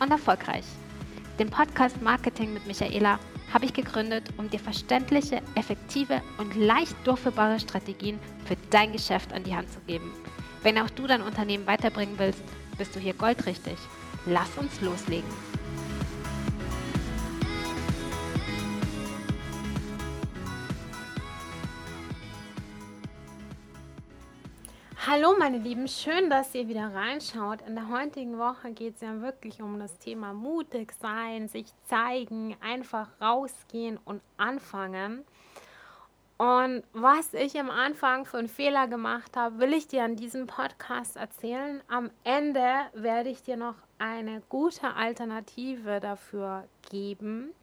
und erfolgreich. Den Podcast Marketing mit Michaela habe ich gegründet, um dir verständliche, effektive und leicht durchführbare Strategien für dein Geschäft an die Hand zu geben. Wenn auch du dein Unternehmen weiterbringen willst, bist du hier goldrichtig. Lass uns loslegen. Hallo meine Lieben, schön, dass ihr wieder reinschaut. In der heutigen Woche geht es ja wirklich um das Thema mutig sein, sich zeigen, einfach rausgehen und anfangen. Und was ich am Anfang für einen Fehler gemacht habe, will ich dir an diesem Podcast erzählen. Am Ende werde ich dir noch eine gute Alternative dafür geben.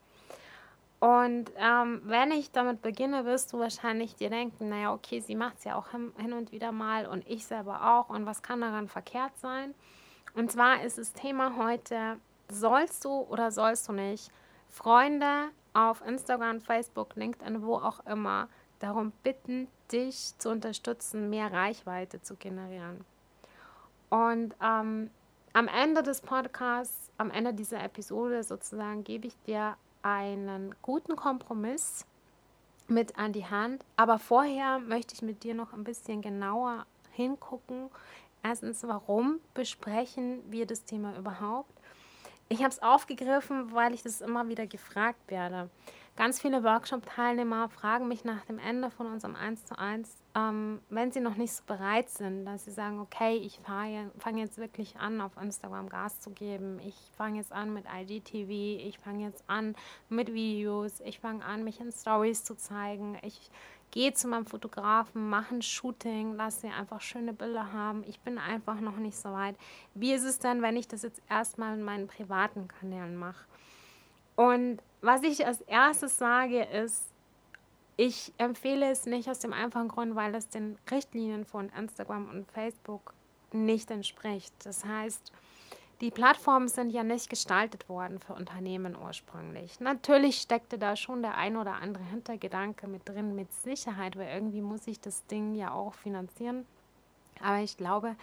Und ähm, wenn ich damit beginne, wirst du wahrscheinlich dir denken, naja, okay, sie macht es ja auch hin, und wieder mal und ich selber auch. Und was kann daran verkehrt sein? Und zwar ist das Thema heute, sollst du oder sollst du nicht Freunde auf Instagram, Facebook, LinkedIn, wo auch immer, darum bitten, dich zu unterstützen, mehr Reichweite zu generieren. Und ähm, am Ende des Podcasts, am Ende dieser Episode sozusagen, gebe ich dir einen guten Kompromiss mit an die Hand. Aber vorher möchte ich mit dir noch ein bisschen genauer hingucken. Erstens, warum besprechen wir das Thema überhaupt? Ich habe es aufgegriffen, weil ich das immer wieder gefragt werde. Ganz viele Workshop-Teilnehmer fragen mich nach dem Ende von unserem 1 zu 1, ähm, wenn sie noch nicht so bereit sind, dass sie sagen, okay, ich fange jetzt wirklich an, auf Instagram Gas zu geben, ich fange jetzt an mit IGTV, ich fange jetzt an mit Videos, ich fange an, mich in Stories zu zeigen, ich gehe zu meinem Fotografen, mache ein Shooting, lasse sie einfach schöne Bilder haben. Ich bin einfach noch nicht so weit. Wie ist es denn, wenn ich das jetzt erstmal in meinen privaten Kanälen mache? Und was ich als erstes sage, ist, ich empfehle es nicht aus dem einfachen Grund, weil es den Richtlinien von Instagram und Facebook nicht entspricht. Das heißt, die Plattformen sind ja nicht gestaltet worden für Unternehmen ursprünglich. Natürlich steckte da schon der ein oder andere Hintergedanke mit drin, mit Sicherheit, weil irgendwie muss ich das Ding ja auch finanzieren. Aber ich glaube,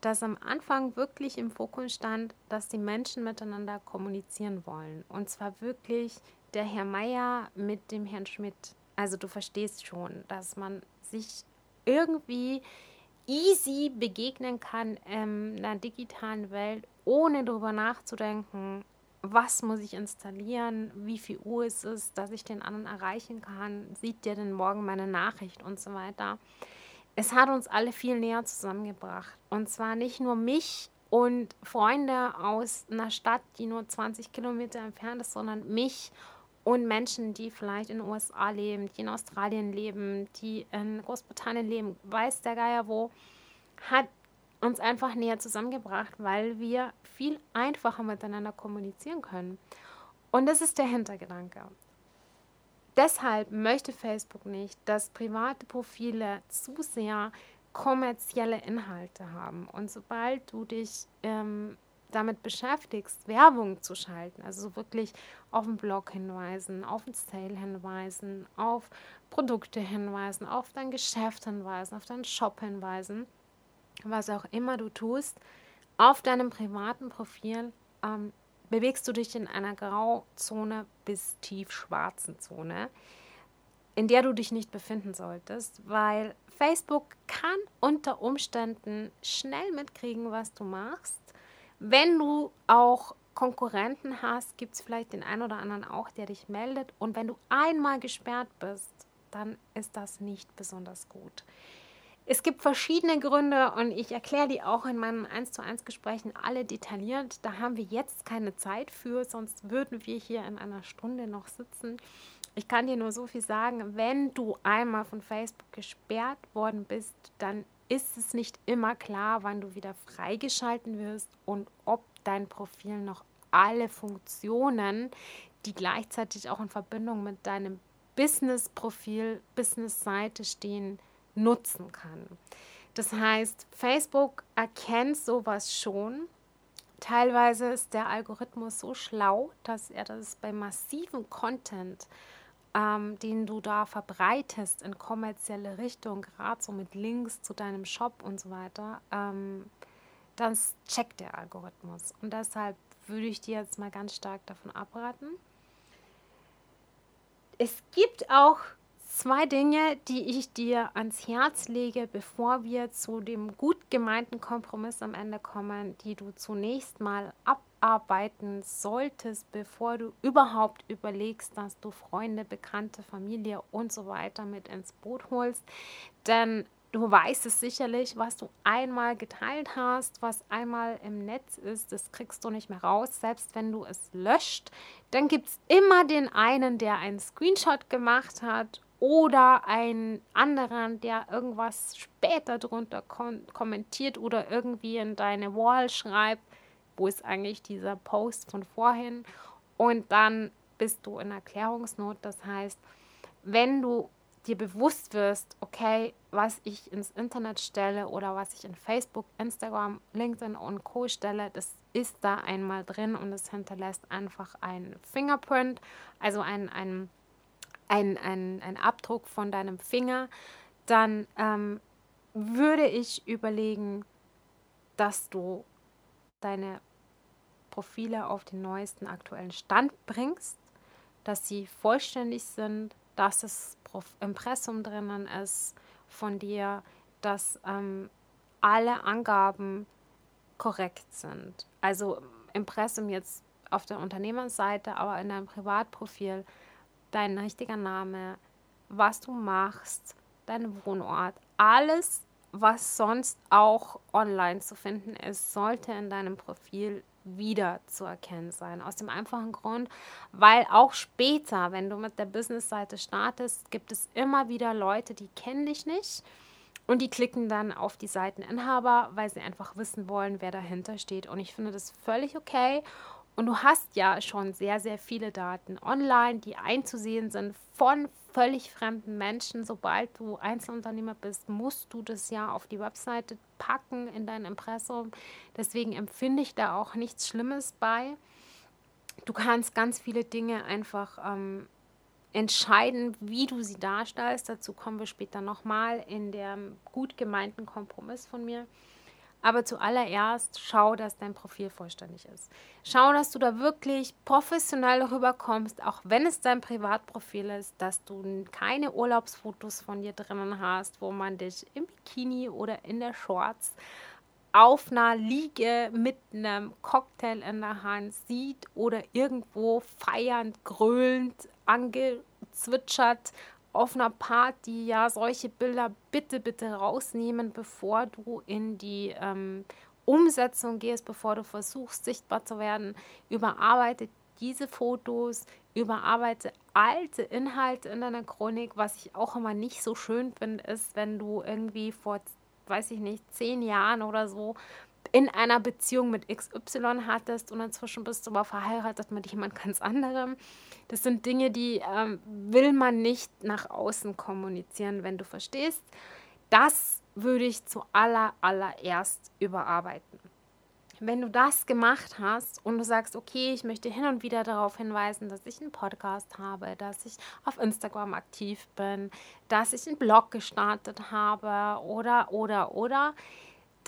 dass am Anfang wirklich im Fokus stand, dass die Menschen miteinander kommunizieren wollen. Und zwar wirklich der Herr Meier mit dem Herrn Schmidt. Also du verstehst schon, dass man sich irgendwie easy begegnen kann in der digitalen Welt, ohne darüber nachzudenken, was muss ich installieren, wie viel Uhr ist es, dass ich den anderen erreichen kann, sieht der denn morgen meine Nachricht und so weiter es hat uns alle viel näher zusammengebracht. Und zwar nicht nur mich und Freunde aus einer Stadt, die nur 20 Kilometer entfernt ist, sondern mich und Menschen, die vielleicht in den USA leben, die in Australien leben, die in Großbritannien leben, weiß der Geier wo, hat uns einfach näher zusammengebracht, weil wir viel einfacher miteinander kommunizieren können. Und das ist der Hintergedanke. Deshalb möchte Facebook nicht, dass private Profile zu sehr kommerzielle Inhalte haben. Und sobald du dich ähm, damit beschäftigst, Werbung zu schalten, also wirklich auf den Blog hinweisen, auf den Sale hinweisen, auf Produkte hinweisen, auf dein Geschäft hinweisen, auf deinen Shop hinweisen, was auch immer du tust, auf deinem privaten Profil ähm, bewegst du dich in einer Grauzone bis tiefschwarzen Zone, in der du dich nicht befinden solltest, weil Facebook kann unter Umständen schnell mitkriegen, was du machst. Wenn du auch Konkurrenten hast, gibt es vielleicht den einen oder anderen auch, der dich meldet. Und wenn du einmal gesperrt bist, dann ist das nicht besonders gut. Es gibt verschiedene Gründe und ich erkläre die auch in meinen 1 zu 1 Gesprächen alle detailliert. Da haben wir jetzt keine Zeit für, sonst würden wir hier in einer Stunde noch sitzen. Ich kann dir nur so viel sagen, wenn du einmal von Facebook gesperrt worden bist, dann ist es nicht immer klar, wann du wieder freigeschalten wirst und ob dein Profil noch alle Funktionen, die gleichzeitig auch in Verbindung mit deinem Business-Profil, Business-Seite stehen, nutzen kann. Das heißt, Facebook erkennt sowas schon. Teilweise ist der Algorithmus so schlau, dass er das bei massivem Content, ähm, den du da verbreitest in kommerzielle Richtung, gerade so mit Links zu deinem Shop und so weiter, ähm, das checkt der Algorithmus. Und deshalb würde ich dir jetzt mal ganz stark davon abraten. Es gibt auch zwei Dinge, die ich dir ans Herz lege, bevor wir zu dem gut gemeinten Kompromiss am Ende kommen, die du zunächst mal abarbeiten solltest, bevor du überhaupt überlegst, dass du Freunde, Bekannte, Familie und so weiter mit ins Boot holst. Denn du weißt es sicherlich, was du einmal geteilt hast, was einmal im Netz ist, das kriegst du nicht mehr raus. Selbst wenn du es löscht, dann gibt es immer den einen, der einen Screenshot gemacht hat oder einen anderen, der irgendwas später drunter kommentiert oder irgendwie in deine Wall schreibt, wo ist eigentlich dieser Post von vorhin und dann bist du in Erklärungsnot. Das heißt, wenn du dir bewusst wirst, okay, was ich ins Internet stelle oder was ich in Facebook, Instagram, LinkedIn und Co stelle, das ist da einmal drin und es hinterlässt einfach ein Fingerprint, also ein, ein ein, ein, ein Abdruck von deinem Finger, dann ähm, würde ich überlegen, dass du deine Profile auf den neuesten aktuellen Stand bringst, dass sie vollständig sind, dass das Impressum drinnen ist von dir, dass ähm, alle Angaben korrekt sind. Also Impressum jetzt auf der Unternehmensseite, aber in deinem Privatprofil dein richtiger Name, was du machst, dein Wohnort, alles, was sonst auch online zu finden ist, sollte in deinem Profil wieder zu erkennen sein. Aus dem einfachen Grund, weil auch später, wenn du mit der Business-Seite startest, gibt es immer wieder Leute, die kennen dich nicht und die klicken dann auf die Seiteninhaber, weil sie einfach wissen wollen, wer dahinter steht. Und ich finde das völlig okay. Und du hast ja schon sehr, sehr viele Daten online, die einzusehen sind von völlig fremden Menschen. Sobald du Einzelunternehmer bist, musst du das ja auf die Webseite packen in dein Impressum. Deswegen empfinde ich da auch nichts Schlimmes bei. Du kannst ganz viele Dinge einfach ähm, entscheiden, wie du sie darstellst. Dazu kommen wir später nochmal in dem gut gemeinten Kompromiss von mir. Aber zuallererst schau, dass dein Profil vollständig ist. Schau, dass du da wirklich professionell rüberkommst, auch wenn es dein Privatprofil ist, dass du keine Urlaubsfotos von dir drinnen hast, wo man dich im Bikini oder in der Shorts auf einer Liege mit einem Cocktail in der Hand sieht oder irgendwo feiernd, grölend, angezwitschert auf einer Party, ja, solche Bilder bitte, bitte rausnehmen, bevor du in die ähm, Umsetzung gehst, bevor du versuchst, sichtbar zu werden. Überarbeite diese Fotos, überarbeite alte Inhalte in deiner Chronik. Was ich auch immer nicht so schön finde, ist, wenn du irgendwie vor, weiß ich nicht, zehn Jahren oder so in einer Beziehung mit XY hattest und inzwischen bist du aber verheiratet mit jemand ganz anderem. Das sind Dinge, die ähm, will man nicht nach außen kommunizieren, wenn du verstehst. Das würde ich zu aller, allererst überarbeiten. Wenn du das gemacht hast und du sagst, okay, ich möchte hin und wieder darauf hinweisen, dass ich einen Podcast habe, dass ich auf Instagram aktiv bin, dass ich einen Blog gestartet habe oder, oder, oder,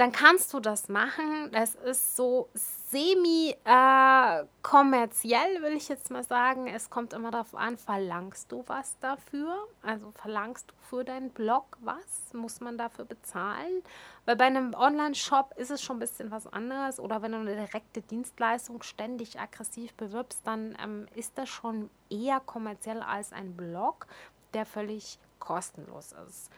dann kannst du das machen. Das ist so semi-kommerziell, äh, will ich jetzt mal sagen. Es kommt immer darauf an, verlangst du was dafür? Also verlangst du für deinen Blog was? Muss man dafür bezahlen? Weil bei einem Online-Shop ist es schon ein bisschen was anderes. Oder wenn du eine direkte Dienstleistung ständig aggressiv bewirbst, dann ähm, ist das schon eher kommerziell als ein Blog, der völlig kostenlos ist.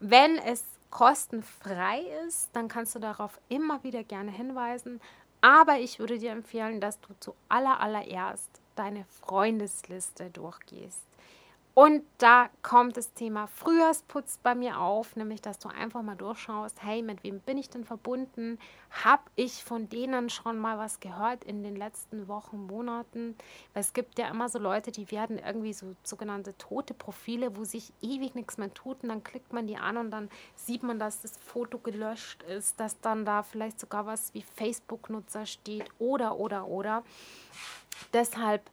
Wenn es kostenfrei ist, dann kannst du darauf immer wieder gerne hinweisen. Aber ich würde dir empfehlen, dass du zu allererst deine Freundesliste durchgehst. Und da kommt das Thema Frühjahrsputz bei mir auf, nämlich dass du einfach mal durchschaust, hey, mit wem bin ich denn verbunden? Habe ich von denen schon mal was gehört in den letzten Wochen, Monaten? Weil es gibt ja immer so Leute, die werden irgendwie so sogenannte tote Profile, wo sich ewig nichts mehr tut und dann klickt man die an und dann sieht man, dass das Foto gelöscht ist, dass dann da vielleicht sogar was wie Facebook-Nutzer steht oder, oder, oder. Deshalb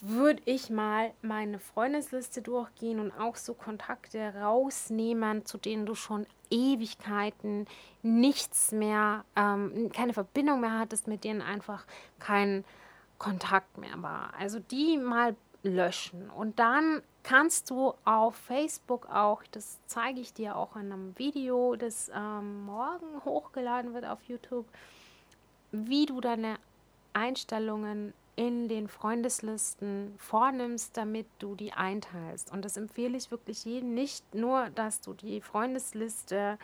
würde ich mal meine Freundesliste durchgehen und auch so Kontakte rausnehmen, zu denen du schon Ewigkeiten nichts mehr, ähm, keine Verbindung mehr hattest, mit denen einfach kein Kontakt mehr war. Also die mal löschen. Und dann kannst du auf Facebook auch, das zeige ich dir auch in einem Video, das ähm, morgen hochgeladen wird auf YouTube, wie du deine Einstellungen in den Freundeslisten vornimmst, damit du die einteilst. Und das empfehle ich wirklich jedem. Nicht nur, dass du die Freundesliste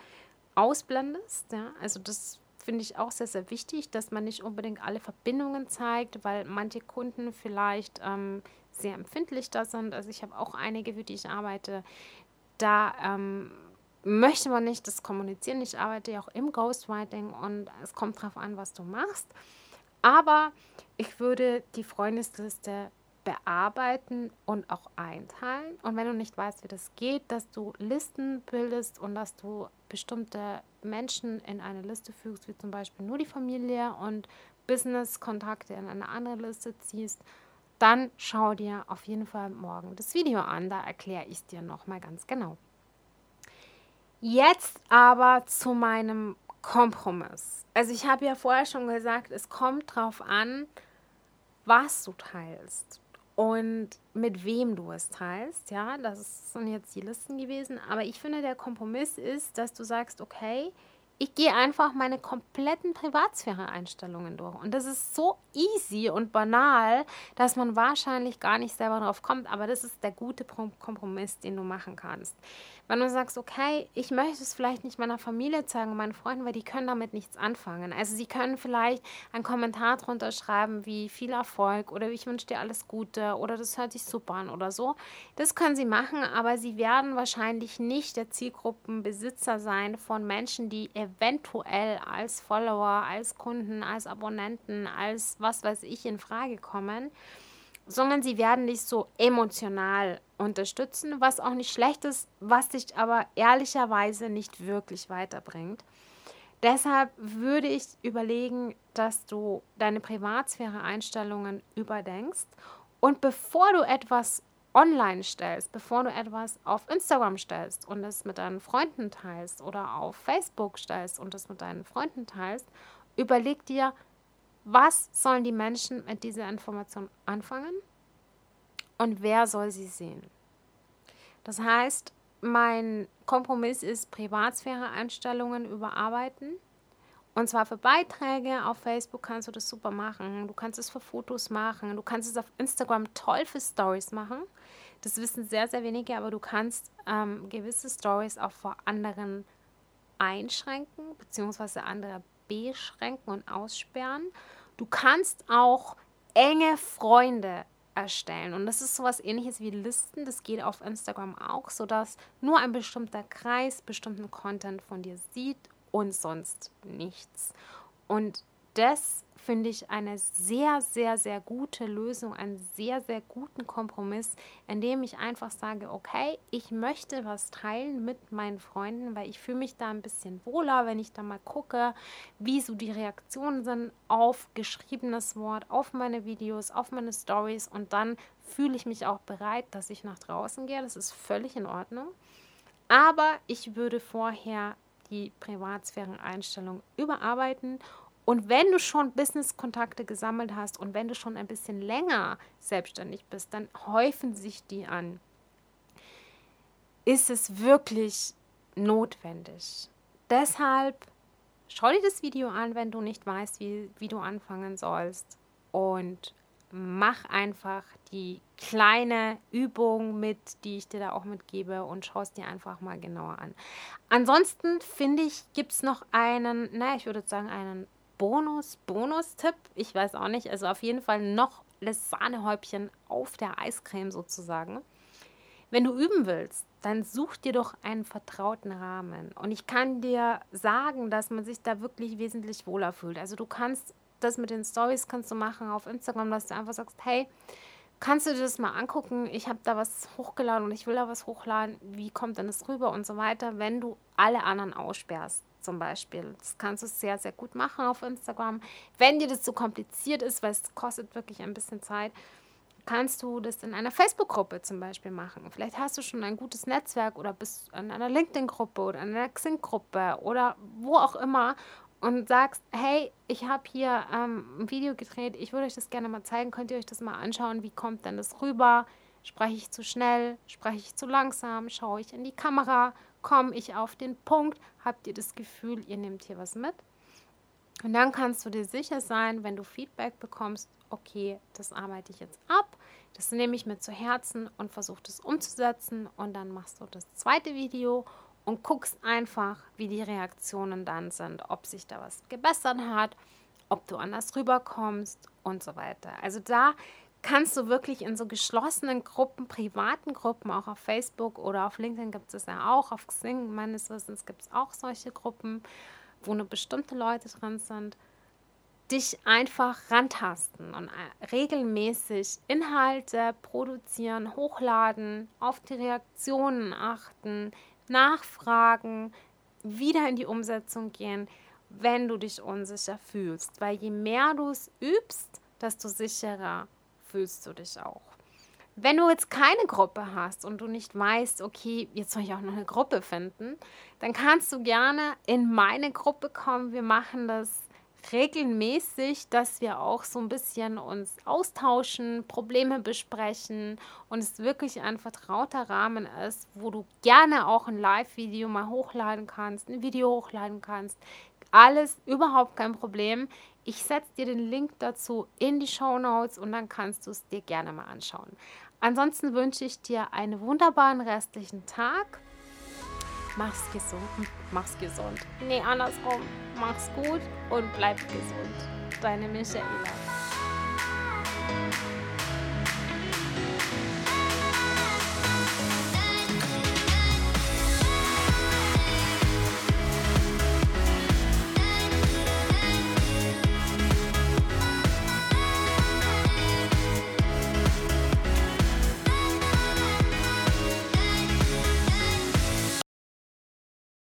ausblendest. Ja? Also das finde ich auch sehr, sehr wichtig, dass man nicht unbedingt alle Verbindungen zeigt, weil manche Kunden vielleicht ähm, sehr empfindlich da sind. Also ich habe auch einige, für die ich arbeite. Da ähm, möchte man nicht das kommunizieren. Ich arbeite ja auch im Ghostwriting und es kommt darauf an, was du machst. Aber ich würde die Freundesliste bearbeiten und auch einteilen. Und wenn du nicht weißt, wie das geht, dass du Listen bildest und dass du bestimmte Menschen in eine Liste fügst, wie zum Beispiel nur die Familie und Business-Kontakte in eine andere Liste ziehst, dann schau dir auf jeden Fall morgen das Video an. Da erkläre ich es dir nochmal ganz genau. Jetzt aber zu meinem Kompromiss. Also ich habe ja vorher schon gesagt, es kommt darauf an, was du teilst und mit wem du es teilst. Ja, das sind jetzt die Listen gewesen. Aber ich finde, der Kompromiss ist, dass du sagst, okay, ich gehe einfach meine kompletten Privatsphäre-Einstellungen durch. Und das ist so easy und banal, dass man wahrscheinlich gar nicht selber drauf kommt. Aber das ist der gute Kompromiss, den du machen kannst. Wenn du sagst, okay, ich möchte es vielleicht nicht meiner Familie zeigen, meinen Freunden, weil die können damit nichts anfangen. Also sie können vielleicht einen Kommentar drunter schreiben, wie viel Erfolg oder ich wünsche dir alles Gute oder das hört sich super an oder so. Das können sie machen, aber sie werden wahrscheinlich nicht der Zielgruppenbesitzer sein von Menschen, die eventuell als Follower, als Kunden, als Abonnenten, als was weiß ich in Frage kommen sondern sie werden dich so emotional unterstützen, was auch nicht schlecht ist, was dich aber ehrlicherweise nicht wirklich weiterbringt. Deshalb würde ich überlegen, dass du deine Privatsphäre-Einstellungen überdenkst und bevor du etwas online stellst, bevor du etwas auf Instagram stellst und es mit deinen Freunden teilst oder auf Facebook stellst und es mit deinen Freunden teilst, überleg dir, was sollen die Menschen mit dieser Information anfangen und wer soll sie sehen? Das heißt, mein Kompromiss ist Privatsphäre-Einstellungen überarbeiten. Und zwar für Beiträge auf Facebook kannst du das super machen. Du kannst es für Fotos machen. Du kannst es auf Instagram toll für Stories machen. Das wissen sehr, sehr wenige, aber du kannst ähm, gewisse Stories auch vor anderen einschränken, beziehungsweise andere beschränken und aussperren. Du kannst auch enge Freunde erstellen. Und das ist sowas ähnliches wie Listen. Das geht auf Instagram auch, sodass nur ein bestimmter Kreis bestimmten Content von dir sieht und sonst nichts. Und das finde ich eine sehr, sehr, sehr gute Lösung, einen sehr, sehr guten Kompromiss, in dem ich einfach sage, okay, ich möchte was teilen mit meinen Freunden, weil ich fühle mich da ein bisschen wohler, wenn ich da mal gucke, wie so die Reaktionen sind auf geschriebenes Wort, auf meine Videos, auf meine Stories und dann fühle ich mich auch bereit, dass ich nach draußen gehe. Das ist völlig in Ordnung. Aber ich würde vorher die Privatsphäre-Einstellung überarbeiten und wenn du schon Business-Kontakte gesammelt hast und wenn du schon ein bisschen länger selbstständig bist, dann häufen sich die an. Ist es wirklich notwendig? Deshalb schau dir das Video an, wenn du nicht weißt, wie, wie du anfangen sollst. Und mach einfach die kleine Übung mit, die ich dir da auch mitgebe und schau es dir einfach mal genauer an. Ansonsten finde ich, gibt es noch einen, naja, ich würde sagen, einen Bonus, Bonus-Tipp. Ich weiß auch nicht. Also auf jeden Fall noch das Sahnehäubchen auf der Eiscreme sozusagen. Wenn du üben willst, dann such dir doch einen vertrauten Rahmen. Und ich kann dir sagen, dass man sich da wirklich wesentlich wohler fühlt. Also du kannst das mit den Stories kannst du machen auf Instagram, dass du einfach sagst, hey, kannst du dir das mal angucken? Ich habe da was hochgeladen und ich will da was hochladen. Wie kommt denn das rüber und so weiter, wenn du alle anderen aussperrst? Zum Beispiel. Das kannst du sehr, sehr gut machen auf Instagram. Wenn dir das zu so kompliziert ist, weil es kostet wirklich ein bisschen Zeit, kannst du das in einer Facebook-Gruppe zum Beispiel machen. Vielleicht hast du schon ein gutes Netzwerk oder bist in einer LinkedIn-Gruppe oder in einer Xing-Gruppe oder wo auch immer und sagst, hey, ich habe hier ähm, ein Video gedreht, ich würde euch das gerne mal zeigen, könnt ihr euch das mal anschauen, wie kommt denn das rüber? Spreche ich zu schnell? Spreche ich zu langsam? Schaue ich in die Kamera? Komme ich auf den Punkt? Habt ihr das Gefühl, ihr nehmt hier was mit? Und dann kannst du dir sicher sein, wenn du Feedback bekommst, okay, das arbeite ich jetzt ab, das nehme ich mir zu Herzen und versuche das umzusetzen und dann machst du das zweite Video und guckst einfach, wie die Reaktionen dann sind, ob sich da was gebessert hat, ob du anders rüberkommst und so weiter. Also da kannst du wirklich in so geschlossenen Gruppen, privaten Gruppen, auch auf Facebook oder auf LinkedIn gibt es ja auch, auf Xing meines Wissens gibt es auch solche Gruppen, wo nur bestimmte Leute drin sind, dich einfach rantasten und äh, regelmäßig Inhalte produzieren, hochladen, auf die Reaktionen achten, nachfragen, wieder in die Umsetzung gehen, wenn du dich unsicher fühlst. Weil je mehr du es übst, desto sicherer fühlst du dich auch. Wenn du jetzt keine Gruppe hast und du nicht weißt, okay, jetzt soll ich auch noch eine Gruppe finden, dann kannst du gerne in meine Gruppe kommen. Wir machen das regelmäßig, dass wir auch so ein bisschen uns austauschen, Probleme besprechen und es wirklich ein vertrauter Rahmen ist, wo du gerne auch ein Live-Video mal hochladen kannst, ein Video hochladen kannst. Alles überhaupt kein Problem. Ich setze dir den Link dazu in die Show Notes und dann kannst du es dir gerne mal anschauen. Ansonsten wünsche ich dir einen wunderbaren restlichen Tag mach's gesund. Mach's gesund. Nee, andersrum. Mach's gut und bleib gesund. Deine Michaela.